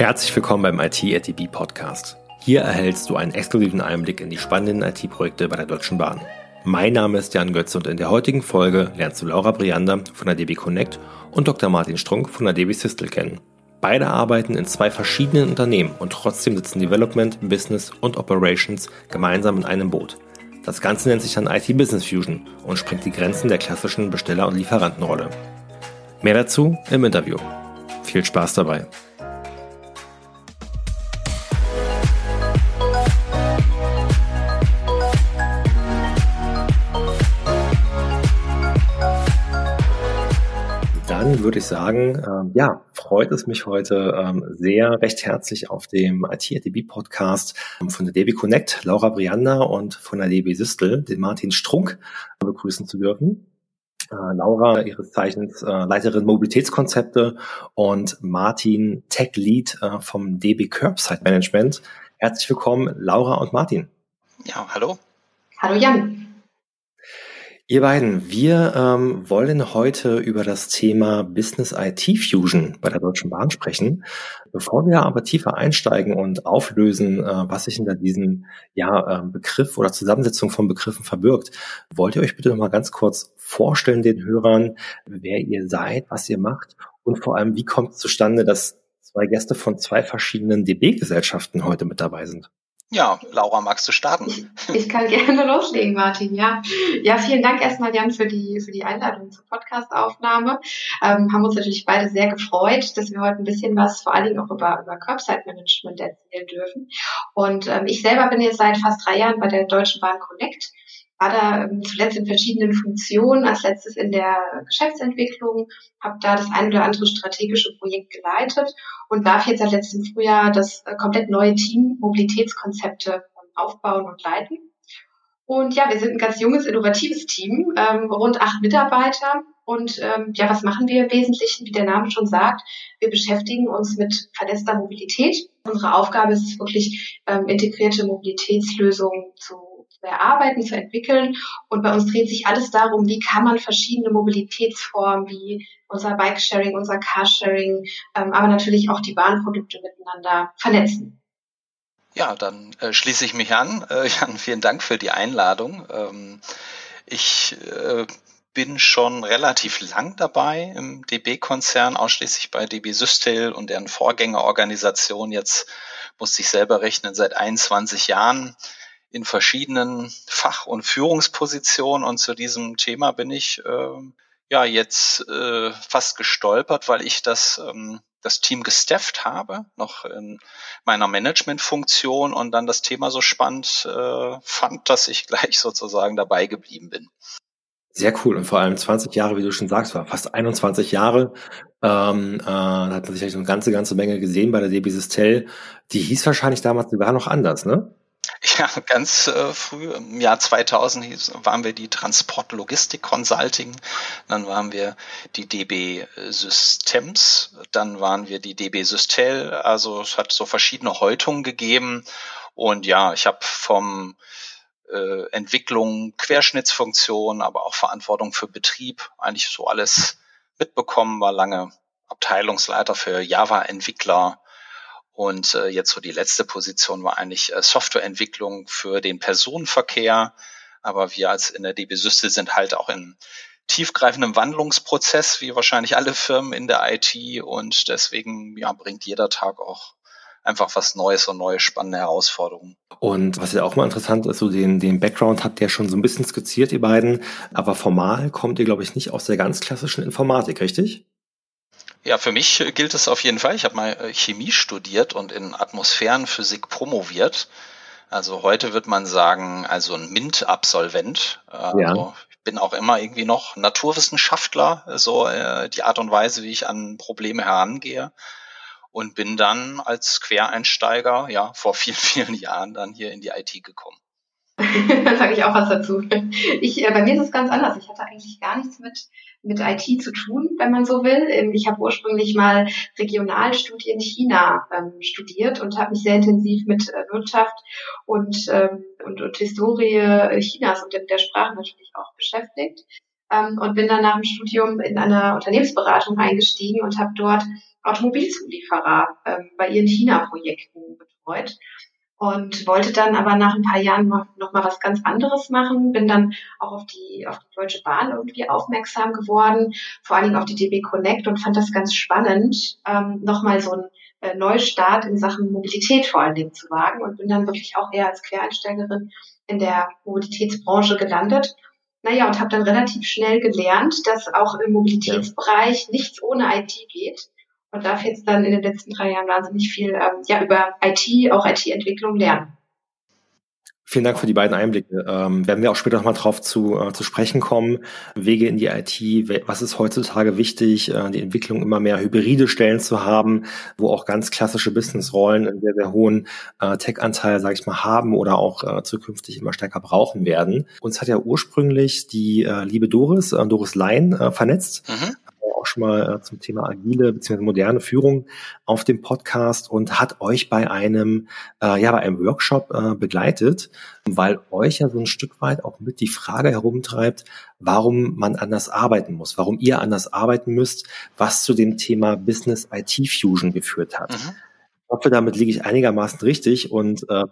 Herzlich willkommen beim IT-ATB Podcast. Hier erhältst du einen exklusiven Einblick in die spannenden IT-Projekte bei der Deutschen Bahn. Mein Name ist Jan Götze und in der heutigen Folge lernst du Laura Briander von der DB Connect und Dr. Martin Strunk von der DB Systel kennen. Beide arbeiten in zwei verschiedenen Unternehmen und trotzdem sitzen Development, Business und Operations gemeinsam in einem Boot. Das Ganze nennt sich dann IT Business Fusion und sprengt die Grenzen der klassischen Besteller- und Lieferantenrolle. Mehr dazu im Interview. Viel Spaß dabei. Dann würde ich sagen, ähm, ja, freut es mich heute ähm, sehr recht herzlich auf dem IT-DB Podcast ähm, von der DB Connect, Laura Briander und von der DB Systel, den Martin Strunk begrüßen zu dürfen. Äh, Laura, ihres Zeichens äh, Leiterin Mobilitätskonzepte und Martin Tech Lead äh, vom DB Curbside Management. Herzlich willkommen, Laura und Martin. Ja, hallo. Hallo Jan. Ihr beiden, wir ähm, wollen heute über das Thema Business IT Fusion bei der Deutschen Bahn sprechen. Bevor wir aber tiefer einsteigen und auflösen, äh, was sich hinter diesem ja, äh, Begriff oder Zusammensetzung von Begriffen verbirgt, wollt ihr euch bitte noch mal ganz kurz vorstellen den Hörern, wer ihr seid, was ihr macht und vor allem, wie kommt es zustande, dass zwei Gäste von zwei verschiedenen DB-Gesellschaften heute mit dabei sind? Ja, Laura, magst du starten? Ich kann gerne loslegen, Martin. Ja, ja, vielen Dank erstmal, Jan, für die für die Einladung zur Podcastaufnahme. Ähm, haben uns natürlich beide sehr gefreut, dass wir heute ein bisschen was, vor allen Dingen auch über über Curbside Management erzählen dürfen. Und ähm, ich selber bin jetzt seit fast drei Jahren bei der Deutschen Bahn Connect war da ähm, zuletzt in verschiedenen Funktionen, als letztes in der Geschäftsentwicklung, habe da das ein oder andere strategische Projekt geleitet und darf jetzt seit letztem Frühjahr das äh, komplett neue Team Mobilitätskonzepte aufbauen und leiten. Und ja, wir sind ein ganz junges, innovatives Team, ähm, rund acht Mitarbeiter. Und ähm, ja, was machen wir im Wesentlichen? Wie der Name schon sagt, wir beschäftigen uns mit vernetzter Mobilität. Unsere Aufgabe ist es wirklich, ähm, integrierte Mobilitätslösungen zu zu erarbeiten, zu entwickeln. Und bei uns dreht sich alles darum, wie kann man verschiedene Mobilitätsformen wie unser Bikesharing, unser Carsharing, ähm, aber natürlich auch die Bahnprodukte miteinander vernetzen. Ja, dann äh, schließe ich mich an. Äh, Jan, vielen Dank für die Einladung. Ähm, ich äh, bin schon relativ lang dabei im DB-Konzern, ausschließlich bei DB Systel und deren Vorgängerorganisation. Jetzt musste ich selber rechnen, seit 21 Jahren in verschiedenen Fach- und Führungspositionen und zu diesem Thema bin ich äh, ja jetzt äh, fast gestolpert, weil ich das ähm, das Team gestafft habe, noch in meiner Managementfunktion und dann das Thema so spannend äh, fand, dass ich gleich sozusagen dabei geblieben bin. Sehr cool und vor allem 20 Jahre, wie du schon sagst, war fast 21 Jahre. Ähm, äh, hat man sicherlich eine ganze, ganze Menge gesehen bei der DB Sistel. Die hieß wahrscheinlich damals sogar noch anders, ne? Ja, ganz äh, früh, im Jahr 2000 hieß, waren wir die Transport Logistik Consulting, dann waren wir die DB Systems, dann waren wir die DB Systel, also es hat so verschiedene Häutungen gegeben. Und ja, ich habe vom äh, Entwicklung, Querschnittsfunktion, aber auch Verantwortung für Betrieb, eigentlich so alles mitbekommen, war lange Abteilungsleiter für Java-Entwickler, und äh, jetzt so die letzte Position war eigentlich äh, Softwareentwicklung für den Personenverkehr. Aber wir als in der DB Systel sind halt auch in tiefgreifendem Wandlungsprozess, wie wahrscheinlich alle Firmen in der IT. Und deswegen ja, bringt jeder Tag auch einfach was Neues und neue spannende Herausforderungen. Und was ja auch mal interessant ist, so den, den Background habt ihr schon so ein bisschen skizziert, ihr beiden. Aber formal kommt ihr, glaube ich, nicht aus der ganz klassischen Informatik, richtig? Ja, für mich gilt es auf jeden Fall. Ich habe mal äh, Chemie studiert und in Atmosphärenphysik promoviert. Also heute wird man sagen, also ein MINT-Absolvent. Also ja. ich bin auch immer irgendwie noch Naturwissenschaftler, so äh, die Art und Weise, wie ich an Probleme herangehe. Und bin dann als Quereinsteiger, ja, vor vielen, vielen Jahren dann hier in die IT gekommen. da sage ich auch was dazu. Ich, äh, bei mir ist es ganz anders. Ich hatte eigentlich gar nichts mit, mit IT zu tun, wenn man so will. Ähm, ich habe ursprünglich mal Regionalstudien in China ähm, studiert und habe mich sehr intensiv mit äh, Wirtschaft und, ähm, und, und Historie Chinas und der Sprache natürlich auch beschäftigt. ähm, und bin dann nach dem Studium in einer Unternehmensberatung eingestiegen und habe dort Automobilzulieferer ähm, bei ihren China-Projekten betreut und wollte dann aber nach ein paar Jahren noch, noch mal was ganz anderes machen. Bin dann auch auf die, auf die Deutsche Bahn irgendwie aufmerksam geworden, vor allen Dingen auf die DB Connect und fand das ganz spannend, ähm, nochmal so ein äh, Neustart in Sachen Mobilität vor allen Dingen zu wagen und bin dann wirklich auch eher als Quereinsteigerin in der Mobilitätsbranche gelandet. Naja, und habe dann relativ schnell gelernt, dass auch im Mobilitätsbereich ja. nichts ohne IT geht und darf jetzt dann in den letzten drei Jahren wahnsinnig viel ähm, ja, über IT, auch IT-Entwicklung lernen. Vielen Dank für die beiden Einblicke. Ähm, werden wir auch später nochmal drauf zu, äh, zu sprechen kommen. Wege in die IT, was ist heutzutage wichtig, äh, die Entwicklung immer mehr hybride Stellen zu haben, wo auch ganz klassische Businessrollen einen sehr, sehr hohen äh, Tech-Anteil, sage ich mal, haben oder auch äh, zukünftig immer stärker brauchen werden. Uns hat ja ursprünglich die äh, liebe Doris, äh, Doris Lein, äh, vernetzt. Mhm schon mal äh, zum Thema agile bzw. moderne Führung auf dem Podcast und hat euch bei einem, äh, ja, bei einem Workshop äh, begleitet, weil euch ja so ein Stück weit auch mit die Frage herumtreibt, warum man anders arbeiten muss, warum ihr anders arbeiten müsst, was zu dem Thema Business IT Fusion geführt hat. Mhm. Ich hoffe, damit liege ich einigermaßen richtig und äh,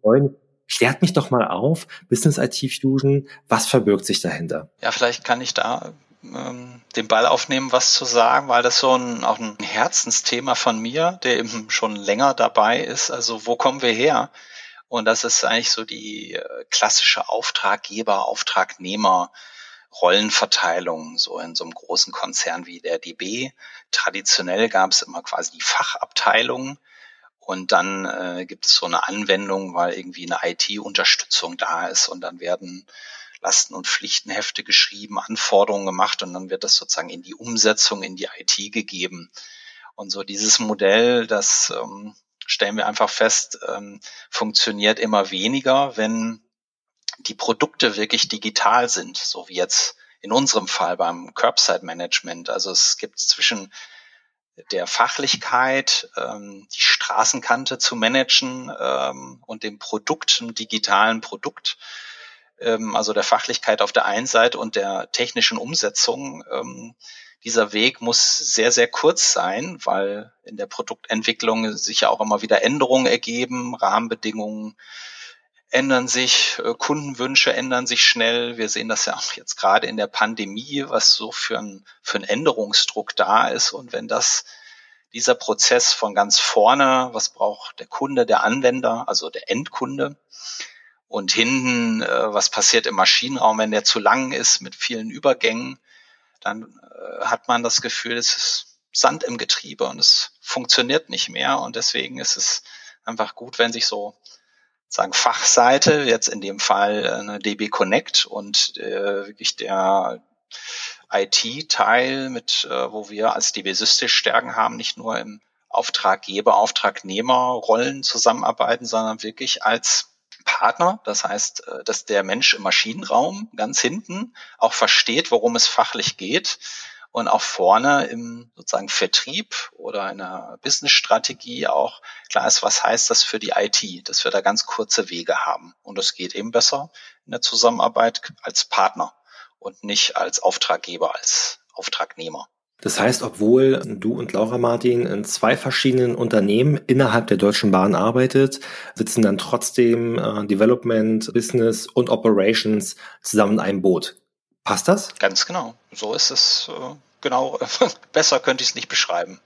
freuen, Klärt mich doch mal auf, Business IT Fusion, was verbirgt sich dahinter? Ja, vielleicht kann ich da ähm, den Ball aufnehmen, was zu sagen, weil das so ein, auch ein Herzensthema von mir, der eben schon länger dabei ist. Also wo kommen wir her? Und das ist eigentlich so die äh, klassische Auftraggeber, Auftragnehmer, Rollenverteilung, so in so einem großen Konzern wie der DB. Traditionell gab es immer quasi die Fachabteilung und dann äh, gibt es so eine Anwendung, weil irgendwie eine IT-Unterstützung da ist und dann werden Lasten- und Pflichtenhefte geschrieben, Anforderungen gemacht und dann wird das sozusagen in die Umsetzung, in die IT gegeben. Und so dieses Modell, das ähm, stellen wir einfach fest, ähm, funktioniert immer weniger, wenn die Produkte wirklich digital sind, so wie jetzt in unserem Fall beim Curbside Management. Also es gibt zwischen der Fachlichkeit, ähm, die Straßenkante zu managen ähm, und dem Produkt, dem digitalen Produkt, ähm, also der Fachlichkeit auf der einen Seite und der technischen Umsetzung. Ähm, dieser Weg muss sehr, sehr kurz sein, weil in der Produktentwicklung sich ja auch immer wieder Änderungen ergeben, Rahmenbedingungen ändern sich, äh, Kundenwünsche ändern sich schnell. Wir sehen das ja auch jetzt gerade in der Pandemie, was so für ein, für ein Änderungsdruck da ist. Und wenn das dieser Prozess von ganz vorne, was braucht der Kunde, der Anwender, also der Endkunde, und hinten, äh, was passiert im Maschinenraum, wenn der zu lang ist mit vielen Übergängen, dann äh, hat man das Gefühl, es ist Sand im Getriebe und es funktioniert nicht mehr. Und deswegen ist es einfach gut, wenn sich so sagen Fachseite, jetzt in dem Fall äh, eine DB Connect und äh, wirklich der IT-Teil, mit äh, wo wir als DB Systems Stärken haben, nicht nur im Auftraggeber, Auftragnehmer Rollen zusammenarbeiten, sondern wirklich als Partner. Das heißt, äh, dass der Mensch im Maschinenraum ganz hinten auch versteht, worum es fachlich geht und auch vorne im sozusagen Vertrieb oder in der Business-Strategie auch klar ist, was heißt das für die IT, dass wir da ganz kurze Wege haben. Und das geht eben besser in der Zusammenarbeit als Partner und nicht als Auftraggeber, als Auftragnehmer. Das heißt, obwohl du und Laura Martin in zwei verschiedenen Unternehmen innerhalb der Deutschen Bahn arbeitet, sitzen dann trotzdem äh, Development, Business und Operations zusammen in einem Boot. Passt das? Ganz genau. So ist es. Äh, genau. Besser könnte ich es nicht beschreiben.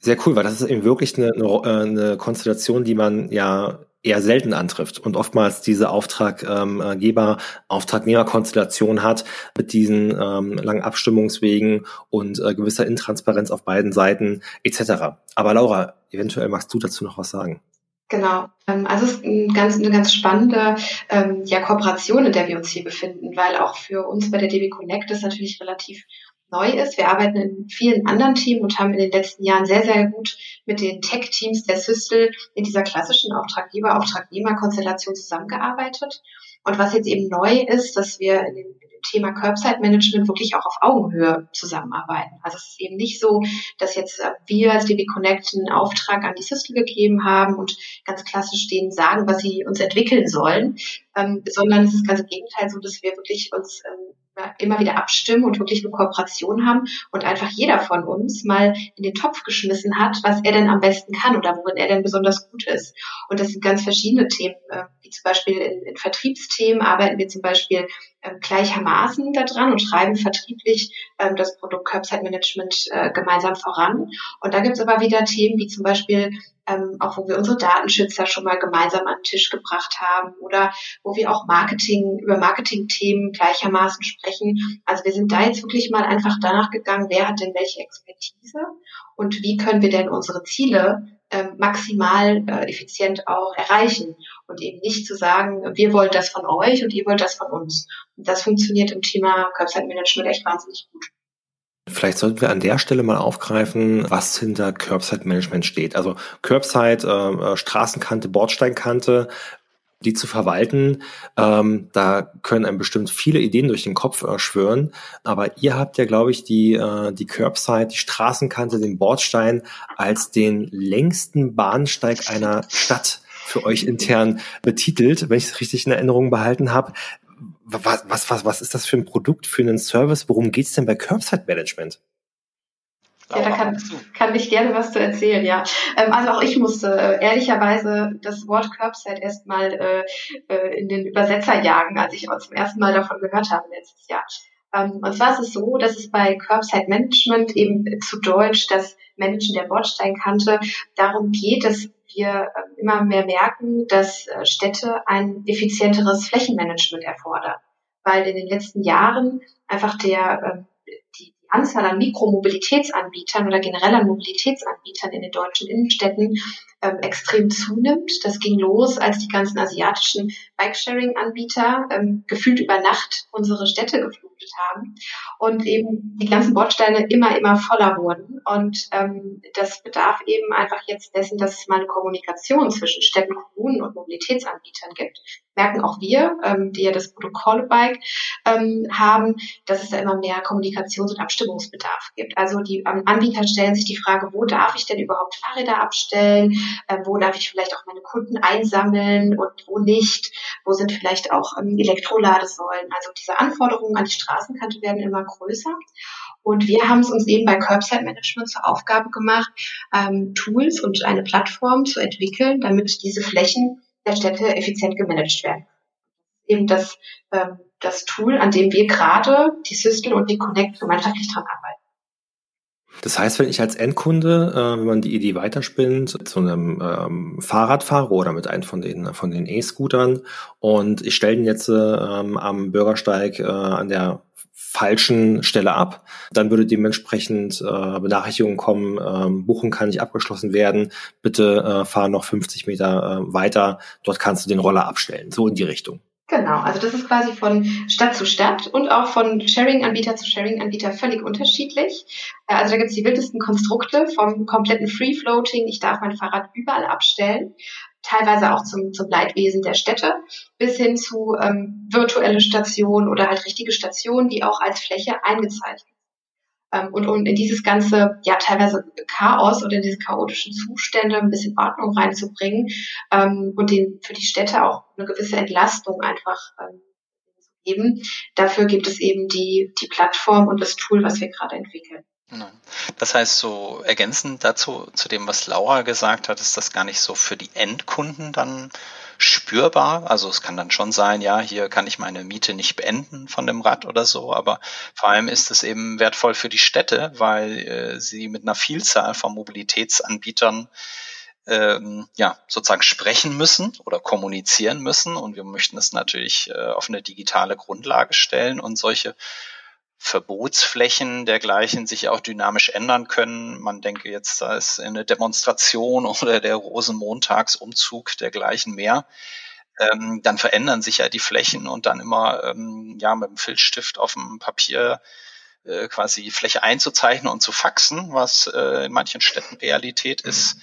Sehr cool, weil das ist eben wirklich eine, eine, äh, eine Konstellation, die man ja eher selten antrifft und oftmals diese Auftraggeber, Auftragnehmer-Konstellation hat mit diesen ähm, langen Abstimmungswegen und äh, gewisser Intransparenz auf beiden Seiten etc. Aber Laura, eventuell magst du dazu noch was sagen. Genau. Ähm, also es ist ein ganz, eine ganz spannende ähm, ja, Kooperation, in der wir uns hier befinden, weil auch für uns bei der DB Connect ist natürlich relativ neu ist. Wir arbeiten in vielen anderen Teams und haben in den letzten Jahren sehr, sehr gut mit den Tech-Teams der Systel in dieser klassischen Auftraggeber-Auftragnehmer-Konstellation zusammengearbeitet. Und was jetzt eben neu ist, dass wir in dem, Thema Curbside Management wirklich auch auf Augenhöhe zusammenarbeiten. Also es ist eben nicht so, dass jetzt äh, wir als DB Connect einen Auftrag an die Systel gegeben haben und ganz klassisch denen sagen, was sie uns entwickeln sollen, ähm, sondern es ist ganz im Gegenteil so, dass wir wirklich uns ähm, immer wieder abstimmen und wirklich eine Kooperation haben und einfach jeder von uns mal in den Topf geschmissen hat, was er denn am besten kann oder worin er denn besonders gut ist. Und das sind ganz verschiedene Themen, äh, wie zum Beispiel in, in Vertriebsthemen arbeiten wir zum Beispiel gleichermaßen daran und schreiben vertrieblich ähm, das Produkt Curbside Management äh, gemeinsam voran. Und da gibt es aber wieder Themen wie zum Beispiel ähm, auch wo wir unsere Datenschützer schon mal gemeinsam an den Tisch gebracht haben oder wo wir auch Marketing, über Marketingthemen gleichermaßen sprechen. Also wir sind da jetzt wirklich mal einfach danach gegangen, wer hat denn welche Expertise und wie können wir denn unsere Ziele äh, maximal äh, effizient auch erreichen und eben nicht zu sagen, wir wollen das von euch und ihr wollt das von uns. Und das funktioniert im Thema Curbside Management echt wahnsinnig gut. Vielleicht sollten wir an der Stelle mal aufgreifen, was hinter Curbside Management steht. Also Curbside, äh, äh, Straßenkante, Bordsteinkante, die zu verwalten, ähm, da können einem bestimmt viele Ideen durch den Kopf äh, schwören. Aber ihr habt ja, glaube ich, die, äh, die Curbside, die Straßenkante, den Bordstein als den längsten Bahnsteig einer Stadt für euch intern betitelt, wenn ich es richtig in Erinnerung behalten habe was, was, was, was ist das für ein Produkt, für einen Service? Worum geht's denn bei Curbside Management? Ja, da kann, kann ich gerne was zu erzählen, ja. Ähm, also auch ich musste äh, ehrlicherweise das Wort Curbside erstmal äh, äh, in den Übersetzer jagen, als ich auch zum ersten Mal davon gehört habe letztes Jahr. Ähm, und zwar ist es so, dass es bei Curbside Management eben zu Deutsch das Managen der Bordsteinkante darum geht, dass wir ähm, immer mehr merken, dass äh, Städte ein effizienteres Flächenmanagement erfordern, weil in den letzten Jahren einfach der ähm, die Anzahl an Mikromobilitätsanbietern oder generell an Mobilitätsanbietern in den deutschen Innenstädten ähm, extrem zunimmt. Das ging los, als die ganzen asiatischen Bikesharing-Anbieter ähm, gefühlt über Nacht unsere Städte geflutet haben und eben die ganzen Bordsteine immer, immer voller wurden. Und ähm, das bedarf eben einfach jetzt dessen, dass es mal eine Kommunikation zwischen Städten, Kommunen und Mobilitätsanbietern gibt. Merken auch wir, ähm, die ja das Protokoll Bike ähm, haben, dass es da immer mehr Kommunikations- und Abstimmungsbedarf gibt. Also die ähm, Anbieter stellen sich die Frage, wo darf ich denn überhaupt Fahrräder abstellen? Äh, wo darf ich vielleicht auch meine Kunden einsammeln und wo nicht? Wo sind vielleicht auch ähm, Elektroladesäulen? Also diese Anforderungen an die Straßenkante werden immer größer. Und wir haben es uns eben bei Curbside Management zur Aufgabe gemacht, ähm, Tools und eine Plattform zu entwickeln, damit diese Flächen der Städte effizient gemanagt werden. Eben das, ähm, das Tool, an dem wir gerade die System und die Connect gemeinschaftlich dran arbeiten. Das heißt, wenn ich als Endkunde, äh, wenn man die Idee weiterspinnt, zu einem ähm, Fahrrad oder mit einem von den von den E-Scootern und ich stelle den jetzt ähm, am Bürgersteig äh, an der falschen Stelle ab, dann würde dementsprechend äh, Benachrichtigungen kommen, äh, Buchung kann nicht abgeschlossen werden, bitte äh, fahr noch 50 Meter äh, weiter, dort kannst du den Roller abstellen, so in die Richtung. Genau, also das ist quasi von Stadt zu Stadt und auch von Sharing-Anbieter zu Sharing-Anbieter völlig unterschiedlich. Äh, also da gibt es die wildesten Konstrukte vom kompletten Free-Floating, ich darf mein Fahrrad überall abstellen, teilweise auch zum, zum Leitwesen der Städte, bis hin zu ähm, virtuelle Stationen oder halt richtige Stationen, die auch als Fläche eingezeichnet und um in dieses ganze, ja, teilweise Chaos oder in diese chaotischen Zustände ein bisschen Ordnung reinzubringen ähm, und den, für die Städte auch eine gewisse Entlastung einfach ähm, zu geben. Dafür gibt es eben die, die Plattform und das Tool, was wir gerade entwickeln. Genau. Das heißt, so ergänzend dazu, zu dem, was Laura gesagt hat, ist das gar nicht so für die Endkunden dann spürbar. Also es kann dann schon sein, ja, hier kann ich meine Miete nicht beenden von dem Rad oder so, aber vor allem ist es eben wertvoll für die Städte, weil äh, sie mit einer Vielzahl von Mobilitätsanbietern ähm, ja, sozusagen sprechen müssen oder kommunizieren müssen. Und wir möchten es natürlich äh, auf eine digitale Grundlage stellen und solche Verbotsflächen dergleichen sich auch dynamisch ändern können. Man denke jetzt, da ist eine Demonstration oder der Rosenmontagsumzug dergleichen mehr. Ähm, dann verändern sich ja die Flächen und dann immer ähm, ja mit dem Filzstift auf dem Papier äh, quasi Fläche einzuzeichnen und zu faxen, was äh, in manchen Städten Realität ist.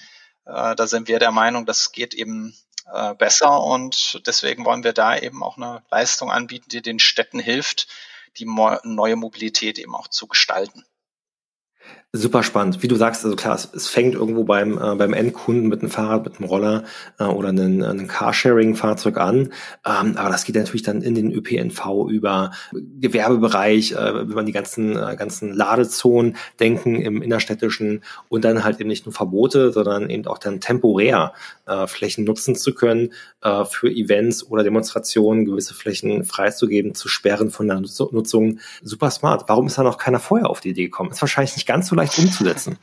Äh, da sind wir der Meinung, das geht eben äh, besser und deswegen wollen wir da eben auch eine Leistung anbieten, die den Städten hilft, die neue Mobilität eben auch zu gestalten. Super spannend. Wie du sagst, also klar, es, es fängt irgendwo beim, äh, beim Endkunden mit einem Fahrrad, mit einem Roller äh, oder einem, einem Carsharing-Fahrzeug an. Ähm, aber das geht natürlich dann in den ÖPNV über Gewerbebereich, äh, wenn man die ganzen, äh, ganzen Ladezonen denken im innerstädtischen und dann halt eben nicht nur Verbote, sondern eben auch dann temporär äh, Flächen nutzen zu können äh, für Events oder Demonstrationen, gewisse Flächen freizugeben, zu sperren von der Nutzung. Super smart. Warum ist da noch keiner vorher auf die Idee gekommen? Ist wahrscheinlich nicht ganz so leicht leicht umzusetzen?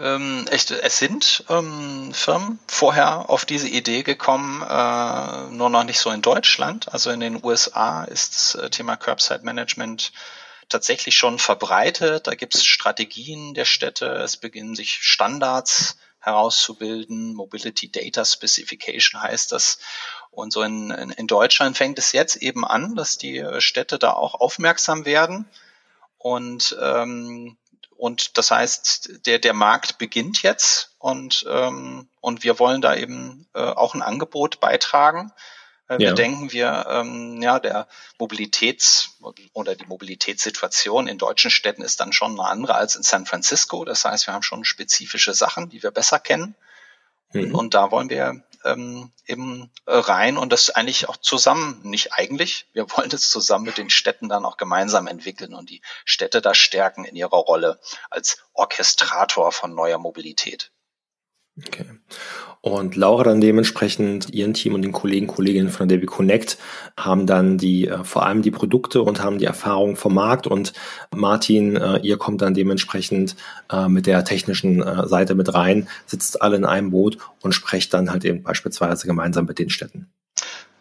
Ähm, echt, es sind ähm, Firmen vorher auf diese Idee gekommen, äh, nur noch nicht so in Deutschland. Also in den USA ist das äh, Thema Curbside Management tatsächlich schon verbreitet. Da gibt es Strategien der Städte, es beginnen sich Standards herauszubilden. Mobility Data Specification heißt das. Und so in, in, Deutschland fängt es jetzt eben an, dass die Städte da auch aufmerksam werden und ähm, und das heißt, der, der Markt beginnt jetzt und, ähm, und wir wollen da eben äh, auch ein Angebot beitragen. Äh, wir ja. denken, wir, ähm, ja, der Mobilitäts- oder die Mobilitätssituation in deutschen Städten ist dann schon eine andere als in San Francisco. Das heißt, wir haben schon spezifische Sachen, die wir besser kennen. Mhm. Und da wollen wir ähm, eben äh, rein und das eigentlich auch zusammen, nicht eigentlich, wir wollen das zusammen mit den Städten dann auch gemeinsam entwickeln und die Städte da stärken in ihrer Rolle als Orchestrator von neuer Mobilität. Okay. Und Laura dann dementsprechend, ihren Team und den Kollegen, Kolleginnen von der DB Connect haben dann die, äh, vor allem die Produkte und haben die Erfahrung vom Markt und Martin, äh, ihr kommt dann dementsprechend äh, mit der technischen Seite mit rein, sitzt alle in einem Boot und sprecht dann halt eben beispielsweise gemeinsam mit den Städten.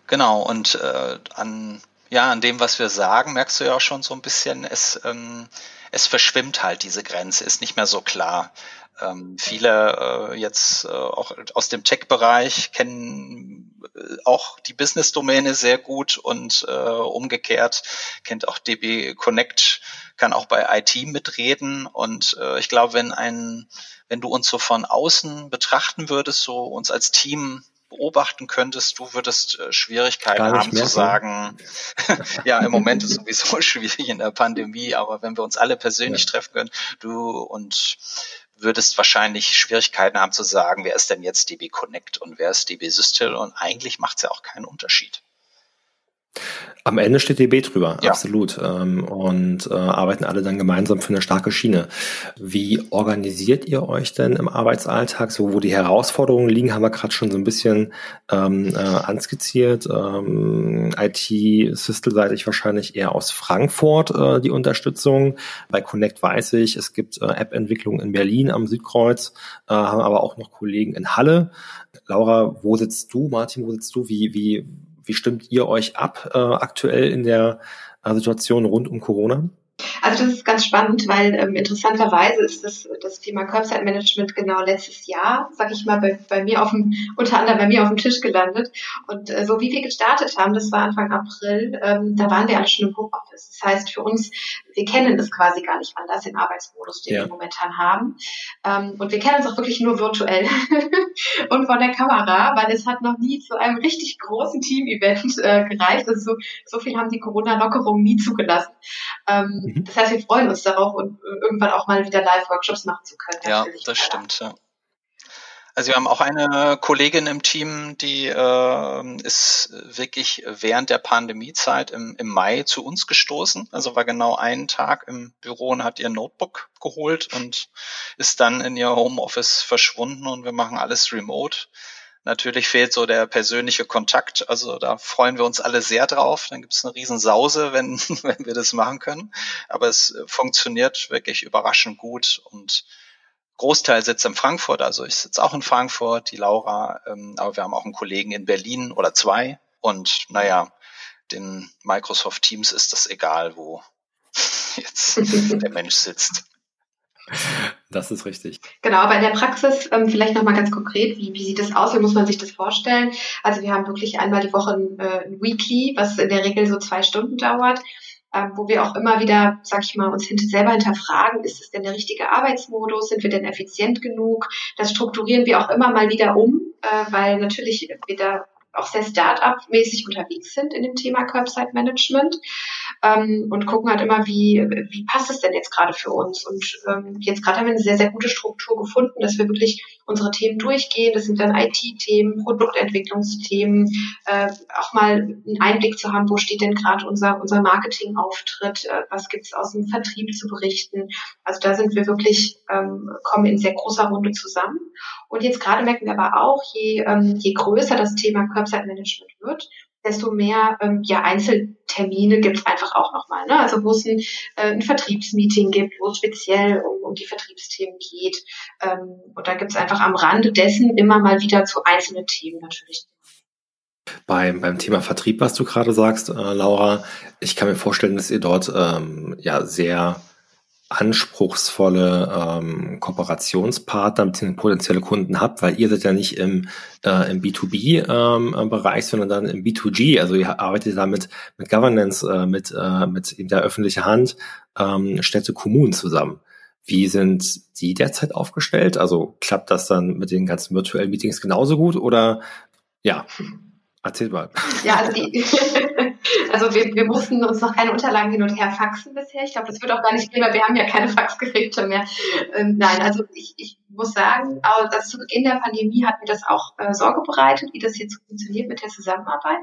Genau, und äh, an, ja, an dem, was wir sagen, merkst du ja auch schon so ein bisschen, es, ähm, es verschwimmt halt diese Grenze, ist nicht mehr so klar. Ähm, viele äh, jetzt äh, auch aus dem Tech-Bereich kennen äh, auch die Business-Domäne sehr gut und äh, umgekehrt kennt auch DB Connect, kann auch bei IT mitreden. Und äh, ich glaube, wenn ein, wenn du uns so von außen betrachten würdest, so uns als Team beobachten könntest, du würdest äh, Schwierigkeiten haben zu sagen, ja, im Moment ist sowieso schwierig in der Pandemie, aber wenn wir uns alle persönlich ja. treffen können, du und würdest wahrscheinlich Schwierigkeiten haben zu sagen, wer ist denn jetzt DB Connect und wer ist DB Systel und eigentlich macht es ja auch keinen Unterschied. Am Ende steht DB drüber, ja. absolut. Ähm, und äh, arbeiten alle dann gemeinsam für eine starke Schiene. Wie organisiert ihr euch denn im Arbeitsalltag? So, wo die Herausforderungen liegen, haben wir gerade schon so ein bisschen ähm, äh, anskizziert. Ähm, IT-System-seitig wahrscheinlich eher aus Frankfurt äh, die Unterstützung. Bei Connect weiß ich, es gibt äh, App-Entwicklung in Berlin am Südkreuz, äh, haben aber auch noch Kollegen in Halle. Laura, wo sitzt du? Martin, wo sitzt du? Wie, wie wie stimmt ihr euch ab äh, aktuell in der äh, Situation rund um Corona? Also das ist ganz spannend, weil ähm, interessanterweise ist das, das Thema Curbside Management genau letztes Jahr, sag ich mal, bei, bei mir auf dem, unter anderem bei mir auf dem Tisch gelandet. Und äh, so wie wir gestartet haben, das war Anfang April, ähm, da waren wir alle schon im Homeoffice. Das heißt für uns, wir kennen es quasi gar nicht anders, den Arbeitsmodus, den ja. wir momentan haben. Ähm, und wir kennen uns auch wirklich nur virtuell und von der Kamera, weil es hat noch nie zu einem richtig großen Team-Event äh, gereicht. Also so, so viel haben die Corona-Lockerungen nie zugelassen. Ähm, Mhm. Das heißt, wir freuen uns darauf und äh, irgendwann auch mal wieder Live-Workshops machen zu können. Ja, das stimmt. Ja. Also wir haben auch eine Kollegin im Team, die äh, ist wirklich während der Pandemiezeit im, im Mai zu uns gestoßen. Also war genau einen Tag im Büro und hat ihr Notebook geholt und ist dann in ihr Homeoffice verschwunden und wir machen alles remote. Natürlich fehlt so der persönliche Kontakt. Also da freuen wir uns alle sehr drauf. Dann gibt es eine Riesensause, wenn, wenn wir das machen können. Aber es funktioniert wirklich überraschend gut und Großteil sitzt in Frankfurt. Also ich sitze auch in Frankfurt, die Laura. Ähm, aber wir haben auch einen Kollegen in Berlin oder zwei. Und naja, den Microsoft Teams ist das egal, wo jetzt der Mensch sitzt. Das ist richtig. Genau, aber in der Praxis ähm, vielleicht nochmal ganz konkret, wie, wie sieht das aus, wie muss man sich das vorstellen? Also wir haben wirklich einmal die Woche ein, äh, ein Weekly, was in der Regel so zwei Stunden dauert, ähm, wo wir auch immer wieder, sag ich mal, uns hinter, selber hinterfragen, ist es denn der richtige Arbeitsmodus, sind wir denn effizient genug? Das strukturieren wir auch immer mal wieder um, äh, weil natürlich wir da auch sehr Start-up-mäßig unterwegs sind in dem Thema Curbside-Management ähm, und gucken halt immer, wie, wie passt es denn jetzt gerade für uns. Und ähm, jetzt gerade haben wir eine sehr, sehr gute Struktur gefunden, dass wir wirklich unsere Themen durchgehen. Das sind dann IT-Themen, Produktentwicklungsthemen, äh, auch mal einen Einblick zu haben, wo steht denn gerade unser, unser Marketingauftritt, äh, was gibt's aus dem Vertrieb zu berichten. Also da sind wir wirklich, ähm, kommen in sehr großer Runde zusammen. Und jetzt gerade merken wir aber auch, je, ähm, je größer das Thema Curbside Management wird, desto mehr ähm, ja, Einzeltermine gibt es einfach auch nochmal. Ne? Also wo es ein, äh, ein Vertriebsmeeting gibt, wo es speziell um, um die Vertriebsthemen geht. Ähm, und da gibt es einfach am Rande dessen immer mal wieder zu einzelnen Themen natürlich. Beim, beim Thema Vertrieb, was du gerade sagst, äh, Laura, ich kann mir vorstellen, dass ihr dort ähm, ja sehr anspruchsvolle ähm, Kooperationspartner bzw. potenzielle Kunden habt, weil ihr seid ja nicht im, äh, im B2B-Bereich, ähm, sondern dann im B2G. Also ihr arbeitet da mit, mit Governance, äh, mit, äh, mit in der öffentlichen Hand, ähm, Städte, Kommunen zusammen. Wie sind die derzeit aufgestellt? Also klappt das dann mit den ganzen virtuellen Meetings genauso gut oder ja, erzähl mal. Ja, also die, Also wir, wir mussten uns noch keine Unterlagen hin und her faxen bisher. Ich glaube, das wird auch gar nicht gehen, weil wir haben ja keine Faxgeräte mehr. Ähm, nein, also ich, ich muss sagen, dass zu Beginn der Pandemie hat mir das auch äh, Sorge bereitet, wie das jetzt funktioniert mit der Zusammenarbeit.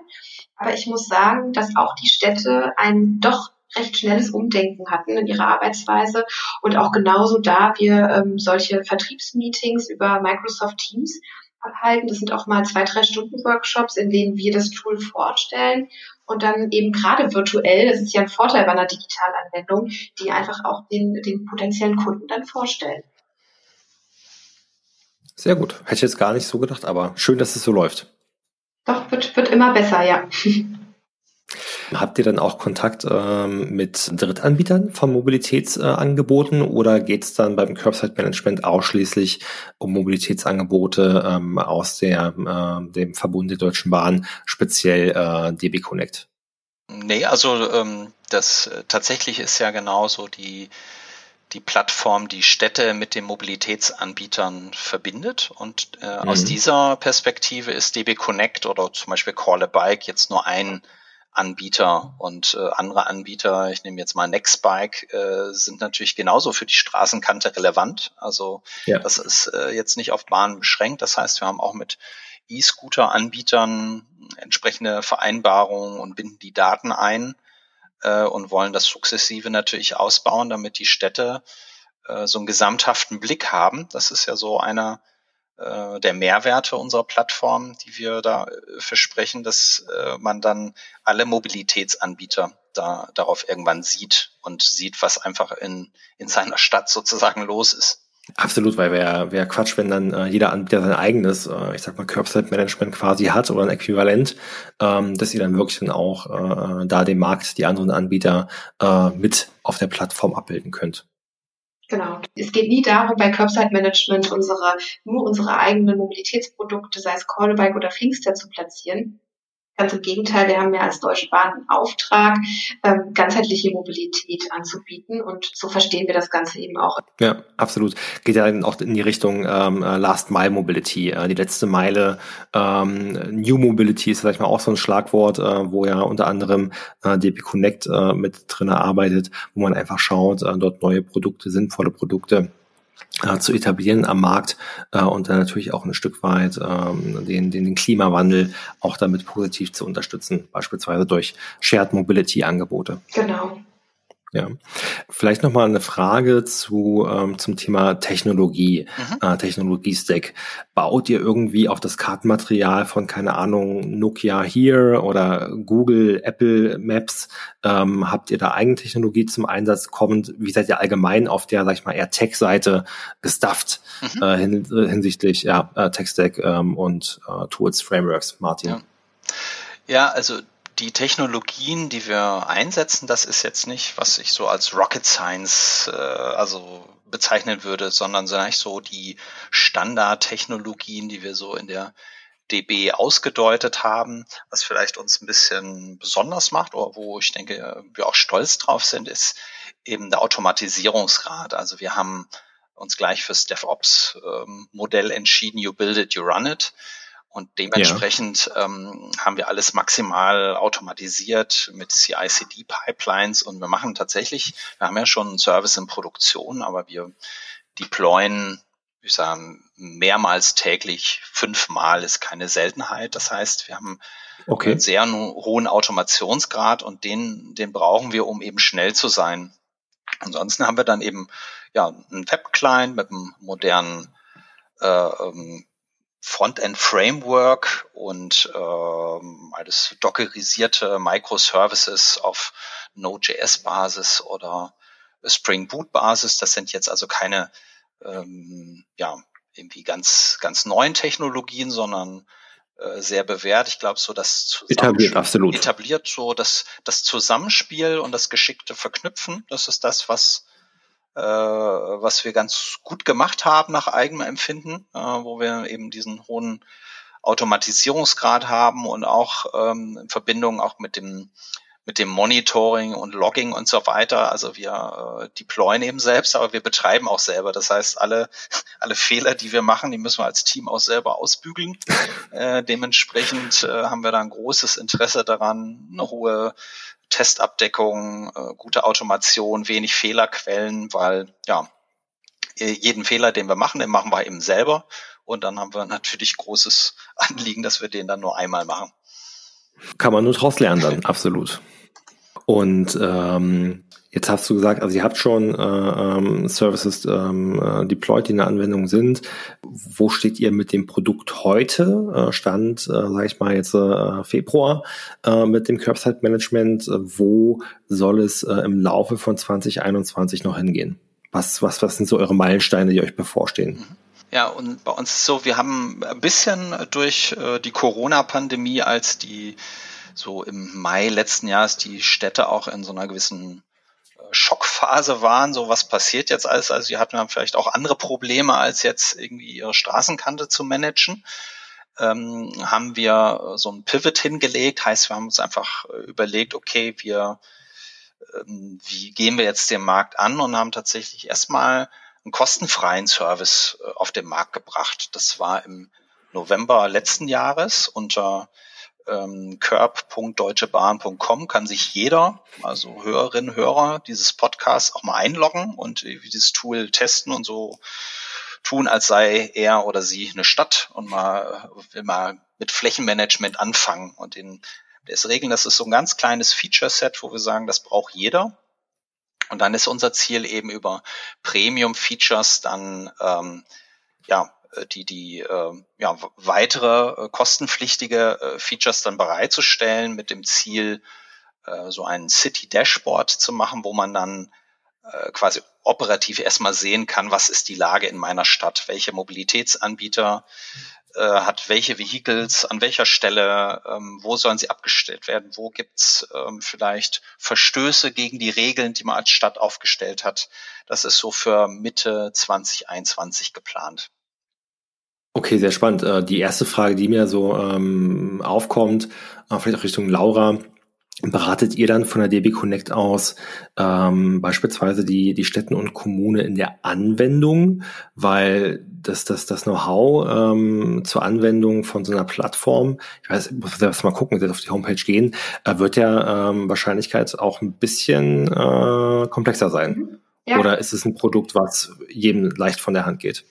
Aber ich muss sagen, dass auch die Städte ein doch recht schnelles Umdenken hatten in ihrer Arbeitsweise und auch genauso da wir ähm, solche Vertriebsmeetings über Microsoft Teams abhalten. Das sind auch mal zwei, drei Stunden Workshops, in denen wir das Tool vorstellen und dann eben gerade virtuell, das ist ja ein Vorteil bei einer Digitalanwendung, die einfach auch den, den potenziellen Kunden dann vorstellen. Sehr gut. Hätte ich jetzt gar nicht so gedacht, aber schön, dass es so läuft. Doch, wird, wird immer besser, ja. Habt ihr dann auch Kontakt ähm, mit Drittanbietern von Mobilitätsangeboten äh, oder geht es dann beim Curbside Management ausschließlich um Mobilitätsangebote ähm, aus der, äh, dem Verbund der Deutschen Bahn, speziell äh, DB Connect? Nee, also ähm, das äh, tatsächlich ist ja genauso die die Plattform die Städte mit den Mobilitätsanbietern verbindet. Und äh, mhm. aus dieser Perspektive ist DB Connect oder zum Beispiel Call a Bike jetzt nur ein Anbieter und äh, andere Anbieter, ich nehme jetzt mal Nextbike, äh, sind natürlich genauso für die Straßenkante relevant. Also ja. das ist äh, jetzt nicht auf Bahnen beschränkt. Das heißt, wir haben auch mit E-Scooter-Anbietern entsprechende Vereinbarungen und binden die Daten ein äh, und wollen das sukzessive natürlich ausbauen, damit die Städte äh, so einen gesamthaften Blick haben. Das ist ja so einer der Mehrwerte unserer Plattform, die wir da äh, versprechen, dass äh, man dann alle Mobilitätsanbieter da darauf irgendwann sieht und sieht, was einfach in, in seiner Stadt sozusagen los ist. Absolut, weil wäre wär Quatsch, wenn dann äh, jeder Anbieter sein eigenes, äh, ich sag mal, Curbside-Management quasi hat oder ein Äquivalent, ähm, dass ihr dann wirklich dann auch äh, da den Markt, die anderen Anbieter äh, mit auf der Plattform abbilden könnt. Genau. Es geht nie darum, bei Curbside Management unsere, nur unsere eigenen Mobilitätsprodukte, sei es Callbike oder Pfingster, zu platzieren, Ganz im Gegenteil, wir haben ja als Deutsche Bahn einen Auftrag, ähm, ganzheitliche Mobilität anzubieten und so verstehen wir das Ganze eben auch. Ja, absolut. Geht ja dann auch in die Richtung ähm, äh, Last Mile Mobility, äh, die letzte Meile. Ähm, New Mobility ist vielleicht mal auch so ein Schlagwort, äh, wo ja unter anderem äh, DP Connect äh, mit drin arbeitet, wo man einfach schaut, äh, dort neue Produkte, sinnvolle Produkte äh, zu etablieren am Markt äh, und dann natürlich auch ein Stück weit ähm, den, den, den Klimawandel auch damit positiv zu unterstützen, beispielsweise durch Shared Mobility Angebote. Genau. Ja, vielleicht noch mal eine Frage zu ähm, zum Thema Technologie, mhm. äh, Technologie-Stack. Baut ihr irgendwie auch das Kartenmaterial von keine Ahnung Nokia hier oder Google, Apple Maps? Ähm, habt ihr da eigene Technologie zum Einsatz kommend? Wie seid ihr allgemein auf der, sag ich mal, eher Tech-Seite gestafft mhm. äh, hin, hinsichtlich ja äh, Tech-Stack ähm, und äh, Tools, Frameworks, Martin? Ja. ja, also die Technologien, die wir einsetzen, das ist jetzt nicht, was ich so als Rocket Science äh, also bezeichnen würde, sondern eigentlich so die Standardtechnologien, die wir so in der DB ausgedeutet haben, was vielleicht uns ein bisschen besonders macht oder wo ich denke, wir auch stolz drauf sind, ist eben der Automatisierungsgrad. Also wir haben uns gleich fürs DevOps-Modell ähm, entschieden, you build it, you run it. Und dementsprechend ja. ähm, haben wir alles maximal automatisiert mit CI-CD-Pipelines und wir machen tatsächlich, wir haben ja schon einen Service in Produktion, aber wir deployen, ich sagen, mehrmals täglich, fünfmal ist keine Seltenheit. Das heißt, wir haben okay. einen sehr hohen Automationsgrad und den, den brauchen wir, um eben schnell zu sein. Ansonsten haben wir dann eben ja einen Web-Client mit einem modernen äh, ähm, Frontend-Framework und ähm, alles dockerisierte Microservices auf Node.js-Basis oder Spring Boot-Basis. Das sind jetzt also keine ähm, ja, irgendwie ganz, ganz neuen Technologien, sondern äh, sehr bewährt. Ich glaube, so das etabliert, absolut. etabliert so das, das Zusammenspiel und das geschickte Verknüpfen. Das ist das, was äh, was wir ganz gut gemacht haben nach eigenem Empfinden, äh, wo wir eben diesen hohen Automatisierungsgrad haben und auch ähm, in Verbindung auch mit dem mit dem Monitoring und Logging und so weiter. Also wir äh, deployen eben selbst, aber wir betreiben auch selber. Das heißt, alle, alle Fehler, die wir machen, die müssen wir als Team auch selber ausbügeln. Äh, dementsprechend äh, haben wir da ein großes Interesse daran, eine hohe Testabdeckung, äh, gute Automation, wenig Fehlerquellen, weil ja, jeden Fehler, den wir machen, den machen wir eben selber. Und dann haben wir natürlich großes Anliegen, dass wir den dann nur einmal machen. Kann man nur draus lernen dann, absolut. Und ähm, jetzt hast du gesagt, also ihr habt schon äh, ähm, Services ähm, äh, deployed, die in der Anwendung sind. Wo steht ihr mit dem Produkt heute? Äh, Stand, äh, sage ich mal jetzt äh, Februar äh, mit dem Curbside Management. Äh, wo soll es äh, im Laufe von 2021 noch hingehen? Was, was, was sind so eure Meilensteine, die euch bevorstehen? Ja, und bei uns ist so, wir haben ein bisschen durch äh, die Corona-Pandemie, als die so im Mai letzten Jahres die Städte auch in so einer gewissen äh, Schockphase waren, so was passiert jetzt alles. Also die hatten dann vielleicht auch andere Probleme, als jetzt irgendwie ihre Straßenkante zu managen. Ähm, haben wir so ein Pivot hingelegt, heißt, wir haben uns einfach äh, überlegt, okay, wir, wie gehen wir jetzt den Markt an und haben tatsächlich erstmal einen kostenfreien Service äh, auf den Markt gebracht. Das war im November letzten Jahres unter ähm, curb.deutschebahn.com kann sich jeder, also Hörerinnen, Hörer dieses Podcasts auch mal einloggen und dieses Tool testen und so tun, als sei er oder sie eine Stadt und mal, will mal mit Flächenmanagement anfangen und den, das regeln. Das ist so ein ganz kleines Feature-Set, wo wir sagen, das braucht jeder. Und dann ist unser Ziel eben über Premium-Features dann ähm, ja äh, die, die äh, ja, weitere äh, kostenpflichtige äh, Features dann bereitzustellen mit dem Ziel, äh, so ein City-Dashboard zu machen, wo man dann äh, quasi operativ erstmal sehen kann, was ist die Lage in meiner Stadt, welche Mobilitätsanbieter äh, hat welche Vehicles, an welcher Stelle, ähm, wo sollen sie abgestellt werden, wo gibt's ähm, vielleicht Verstöße gegen die Regeln, die man als Stadt aufgestellt hat. Das ist so für Mitte 2021 geplant. Okay, sehr spannend. Äh, die erste Frage, die mir so ähm, aufkommt, äh, vielleicht auch Richtung Laura, beratet ihr dann von der DB Connect aus ähm, beispielsweise die, die Städten und Kommune in der Anwendung, weil das, das, das Know-how ähm, zur Anwendung von so einer Plattform, ich weiß, muss selbst mal gucken, auf die Homepage gehen, äh, wird ja ähm, Wahrscheinlichkeit auch ein bisschen äh, komplexer sein. Ja. Oder ist es ein Produkt, was jedem leicht von der Hand geht?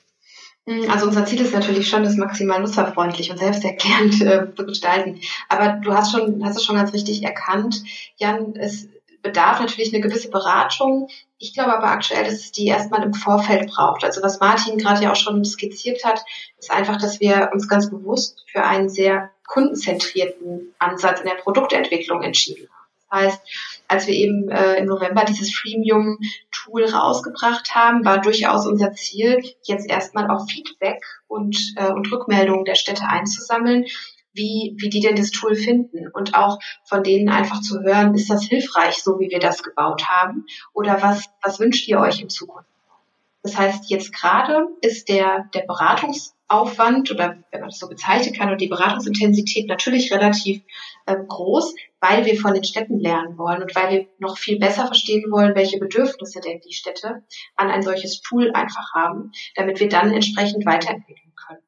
Hm, also unser Ziel ist natürlich schon, das maximal nutzerfreundlich und selbsterklärend äh, zu gestalten. Aber du hast schon, hast es schon ganz richtig erkannt, Jan, es bedarf natürlich eine gewisse Beratung. Ich glaube aber aktuell, dass es die erstmal im Vorfeld braucht. Also was Martin gerade ja auch schon skizziert hat, ist einfach, dass wir uns ganz bewusst für einen sehr kundenzentrierten Ansatz in der Produktentwicklung entschieden haben. Das heißt, als wir eben äh, im November dieses Freemium-Tool rausgebracht haben, war durchaus unser Ziel, jetzt erstmal auch Feedback und, äh, und Rückmeldungen der Städte einzusammeln, wie, wie die denn das Tool finden und auch von denen einfach zu hören, ist das hilfreich, so wie wir das gebaut haben oder was, was wünscht ihr euch in Zukunft? Das heißt, jetzt gerade ist der, der Beratungsaufwand oder wenn man das so bezeichnen kann und die Beratungsintensität natürlich relativ äh, groß, weil wir von den Städten lernen wollen und weil wir noch viel besser verstehen wollen, welche Bedürfnisse denn die Städte an ein solches Tool einfach haben, damit wir dann entsprechend weiterentwickeln können.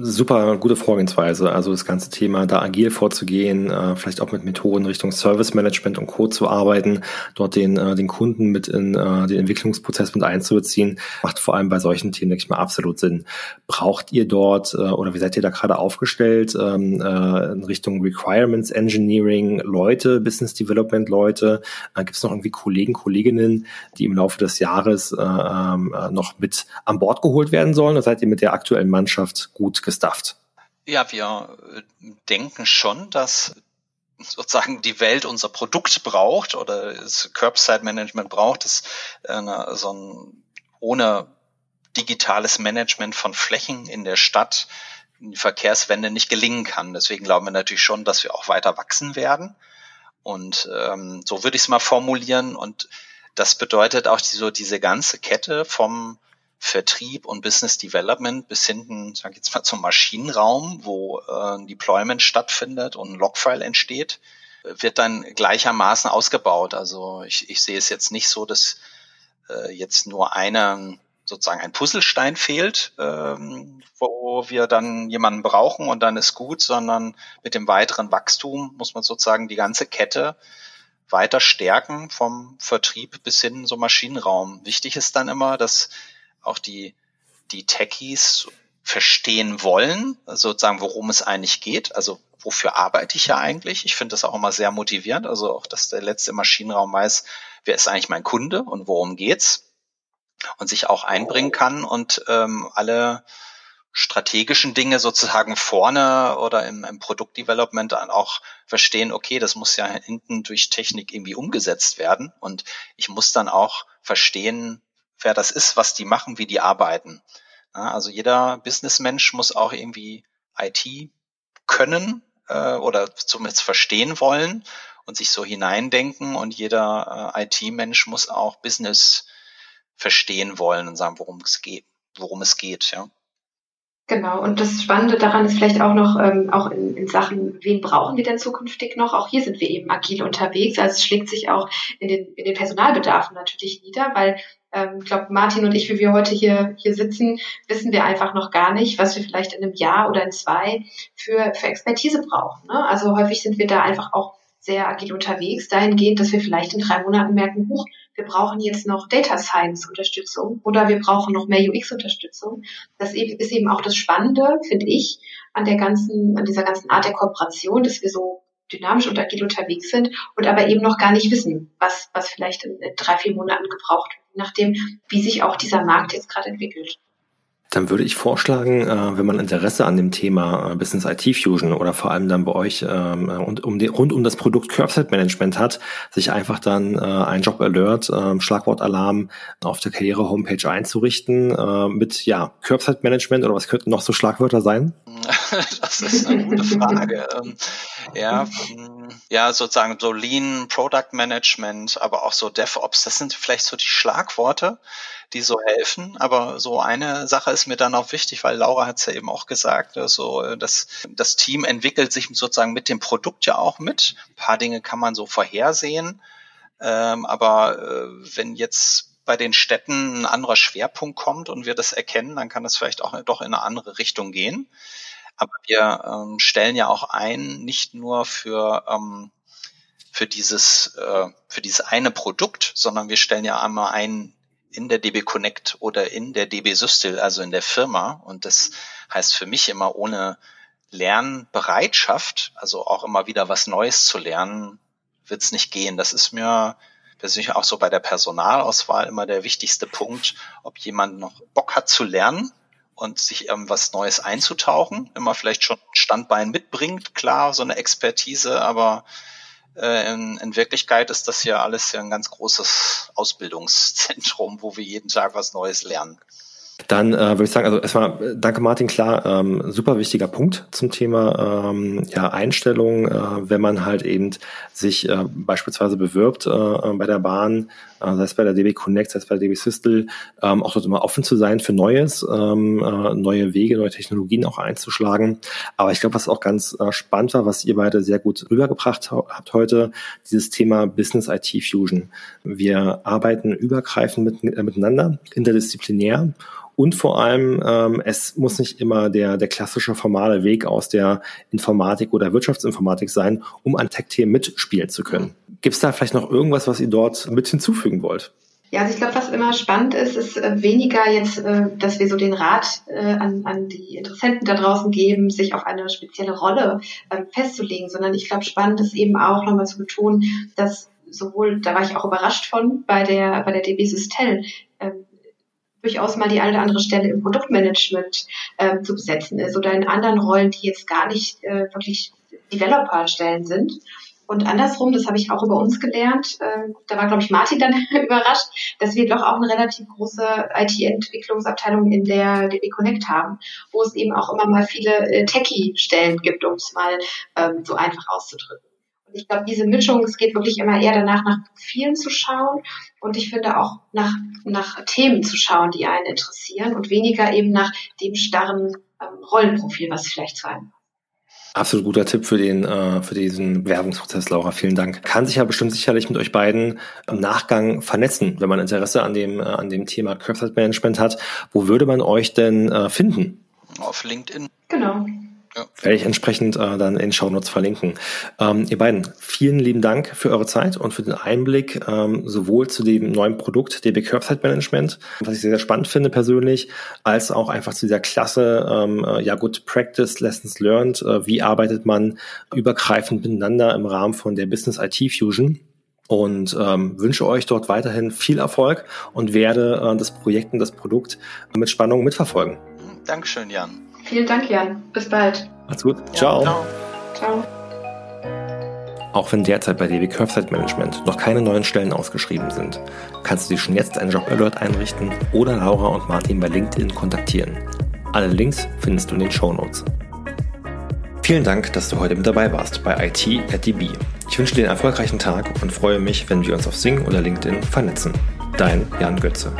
Super gute Vorgehensweise. Also das ganze Thema da agil vorzugehen, äh, vielleicht auch mit Methoden Richtung Service Management und Co. zu arbeiten, dort den, äh, den Kunden mit in äh, den Entwicklungsprozess mit einzubeziehen, macht vor allem bei solchen Themen, denke ich mal, absolut Sinn. Braucht ihr dort oder wie seid ihr da gerade aufgestellt ähm, äh, in Richtung Requirements Engineering Leute, Business Development Leute? Gibt es noch irgendwie Kollegen, Kolleginnen, die im Laufe des Jahres äh, ähm, äh, noch mit an Bord geholt werden sollen? Oder seid ihr mit der aktuellen Mannschaft gut gestafft? Ja, wir äh, denken schon, dass sozusagen die Welt unser Produkt braucht oder das Curbside Management braucht, das äh, so ein ohne digitales Management von Flächen in der Stadt die Verkehrswende nicht gelingen kann. Deswegen glauben wir natürlich schon, dass wir auch weiter wachsen werden. Und ähm, so würde ich es mal formulieren. Und das bedeutet auch die, so diese ganze Kette vom Vertrieb und Business Development bis hinten, sag ich jetzt mal, zum Maschinenraum, wo äh, ein Deployment stattfindet und ein Logfile entsteht, wird dann gleichermaßen ausgebaut. Also ich, ich sehe es jetzt nicht so, dass äh, jetzt nur eine sozusagen ein Puzzlestein fehlt, ähm, wo wir dann jemanden brauchen und dann ist gut, sondern mit dem weiteren Wachstum muss man sozusagen die ganze Kette weiter stärken vom Vertrieb bis hin zum Maschinenraum. Wichtig ist dann immer, dass auch die, die Techies verstehen wollen, sozusagen, worum es eigentlich geht. Also wofür arbeite ich ja eigentlich? Ich finde das auch immer sehr motivierend. Also auch, dass der letzte Maschinenraum weiß, wer ist eigentlich mein Kunde und worum geht's und sich auch einbringen kann und ähm, alle strategischen Dinge sozusagen vorne oder im, im Produktdevelopment dann auch verstehen, okay, das muss ja hinten durch Technik irgendwie umgesetzt werden und ich muss dann auch verstehen, wer das ist, was die machen, wie die arbeiten. Ja, also jeder Businessmensch muss auch irgendwie IT können äh, oder zumindest verstehen wollen und sich so hineindenken und jeder äh, IT-Mensch muss auch Business verstehen wollen und sagen, worum es geht, worum es geht, ja. Genau, und das Spannende daran ist vielleicht auch noch, ähm, auch in, in Sachen, wen brauchen wir denn zukünftig noch? Auch hier sind wir eben agil unterwegs. Also es schlägt sich auch in den, in den Personalbedarfen natürlich nieder, weil ähm, ich glaube, Martin und ich, wie wir heute hier, hier sitzen, wissen wir einfach noch gar nicht, was wir vielleicht in einem Jahr oder in zwei für, für Expertise brauchen. Ne? Also häufig sind wir da einfach auch sehr agil unterwegs, dahingehend, dass wir vielleicht in drei Monaten merken, huch, wir brauchen jetzt noch Data Science Unterstützung oder wir brauchen noch mehr UX Unterstützung. Das ist eben auch das Spannende, finde ich, an der ganzen, an dieser ganzen Art der Kooperation, dass wir so dynamisch und agil unterwegs sind und aber eben noch gar nicht wissen, was, was vielleicht in, drei, vier Monaten gebraucht wird, nachdem, wie sich auch dieser Markt jetzt gerade entwickelt. Dann würde ich vorschlagen, äh, wenn man Interesse an dem Thema äh, Business IT Fusion oder vor allem dann bei euch ähm, die, rund um das Produkt Curbside Management hat, sich einfach dann äh, ein Job Alert, äh, Schlagwort Alarm auf der Karriere Homepage einzurichten äh, mit ja Curbside Management oder was könnten noch so Schlagwörter sein? Das ist eine gute Frage. Ja, ja, sozusagen so Lean Product Management, aber auch so DevOps, das sind vielleicht so die Schlagworte, die so helfen. Aber so eine Sache ist mir dann auch wichtig, weil Laura hat es ja eben auch gesagt, also das, das Team entwickelt sich sozusagen mit dem Produkt ja auch mit. Ein paar Dinge kann man so vorhersehen. Ähm, aber äh, wenn jetzt bei den Städten ein anderer Schwerpunkt kommt und wir das erkennen, dann kann das vielleicht auch doch in eine andere Richtung gehen. Aber wir ähm, stellen ja auch ein, nicht nur für ähm, für dieses äh, für dieses eine Produkt, sondern wir stellen ja einmal ein in der DB Connect oder in der DB Systel, also in der Firma. Und das heißt für mich immer ohne Lernbereitschaft, also auch immer wieder was Neues zu lernen, wird es nicht gehen. Das ist mir persönlich auch so bei der Personalauswahl immer der wichtigste Punkt, ob jemand noch Bock hat zu lernen und sich was Neues einzutauchen, immer vielleicht schon Standbein mitbringt, klar, so eine Expertise, aber äh, in, in Wirklichkeit ist das ja alles ja ein ganz großes Ausbildungszentrum, wo wir jeden Tag was Neues lernen. Dann äh, würde ich sagen, also erstmal äh, danke Martin, klar, ähm, super wichtiger Punkt zum Thema ähm, ja, Einstellung, äh, wenn man halt eben sich äh, beispielsweise bewirbt äh, bei der Bahn, äh, sei es bei der DB Connect, sei es bei der DB Systel, ähm, auch dort immer offen zu sein für Neues, ähm, äh, neue Wege, neue Technologien auch einzuschlagen. Aber ich glaube, was auch ganz äh, spannend war, was ihr beide sehr gut rübergebracht habt heute, dieses Thema Business IT Fusion. Wir arbeiten übergreifend mit, äh, miteinander, interdisziplinär und vor allem, ähm, es muss nicht immer der, der klassische formale Weg aus der Informatik oder Wirtschaftsinformatik sein, um an Tech-Themen mitspielen zu können. Gibt es da vielleicht noch irgendwas, was ihr dort mit hinzufügen wollt? Ja, also ich glaube, was immer spannend ist, ist äh, weniger jetzt, äh, dass wir so den Rat äh, an, an die Interessenten da draußen geben, sich auf eine spezielle Rolle ähm, festzulegen, sondern ich glaube, spannend ist eben auch nochmal zu betonen, dass sowohl, da war ich auch überrascht von, bei der, bei der DB Systel, durchaus mal die eine oder andere Stelle im Produktmanagement äh, zu besetzen ist oder in anderen Rollen, die jetzt gar nicht äh, wirklich Developer-Stellen sind. Und andersrum, das habe ich auch über uns gelernt, äh, da war, glaube ich, Martin dann überrascht, dass wir doch auch eine relativ große IT-Entwicklungsabteilung in der DB Connect haben, wo es eben auch immer mal viele äh, Techie-Stellen gibt, um es mal ähm, so einfach auszudrücken. Ich glaube, diese Mischung, es geht wirklich immer eher danach, nach vielen zu schauen und ich finde auch nach, nach Themen zu schauen, die einen interessieren und weniger eben nach dem starren ähm, Rollenprofil, was vielleicht zu einem Absolut guter Tipp für den äh, für diesen Werbungsprozess, Laura. Vielen Dank. Kann sich ja bestimmt sicherlich mit euch beiden im Nachgang vernetzen, wenn man Interesse an dem äh, an dem Thema Website Management hat. Wo würde man euch denn äh, finden? Auf LinkedIn. Genau. Ja. Werde ich entsprechend äh, dann in Shownotes verlinken. Ähm, ihr beiden, vielen lieben Dank für eure Zeit und für den Einblick ähm, sowohl zu dem neuen Produkt DB Curbside Management, was ich sehr, sehr spannend finde persönlich, als auch einfach zu dieser Klasse, ähm, äh, ja gut, Practice, Lessons Learned, äh, wie arbeitet man übergreifend miteinander im Rahmen von der Business IT Fusion und ähm, wünsche euch dort weiterhin viel Erfolg und werde äh, das Projekt und das Produkt mit Spannung mitverfolgen. Dankeschön, Jan. Vielen Dank, Jan. Bis bald. Macht's gut. Ja, ciao. ciao. Ciao. Auch wenn derzeit bei DB Curbside Management noch keine neuen Stellen ausgeschrieben sind, kannst du dir schon jetzt einen Job-Alert einrichten oder Laura und Martin bei LinkedIn kontaktieren. Alle Links findest du in den Show Notes. Vielen Dank, dass du heute mit dabei warst bei IT at DB. Ich wünsche dir einen erfolgreichen Tag und freue mich, wenn wir uns auf Sing oder LinkedIn vernetzen. Dein Jan Götze.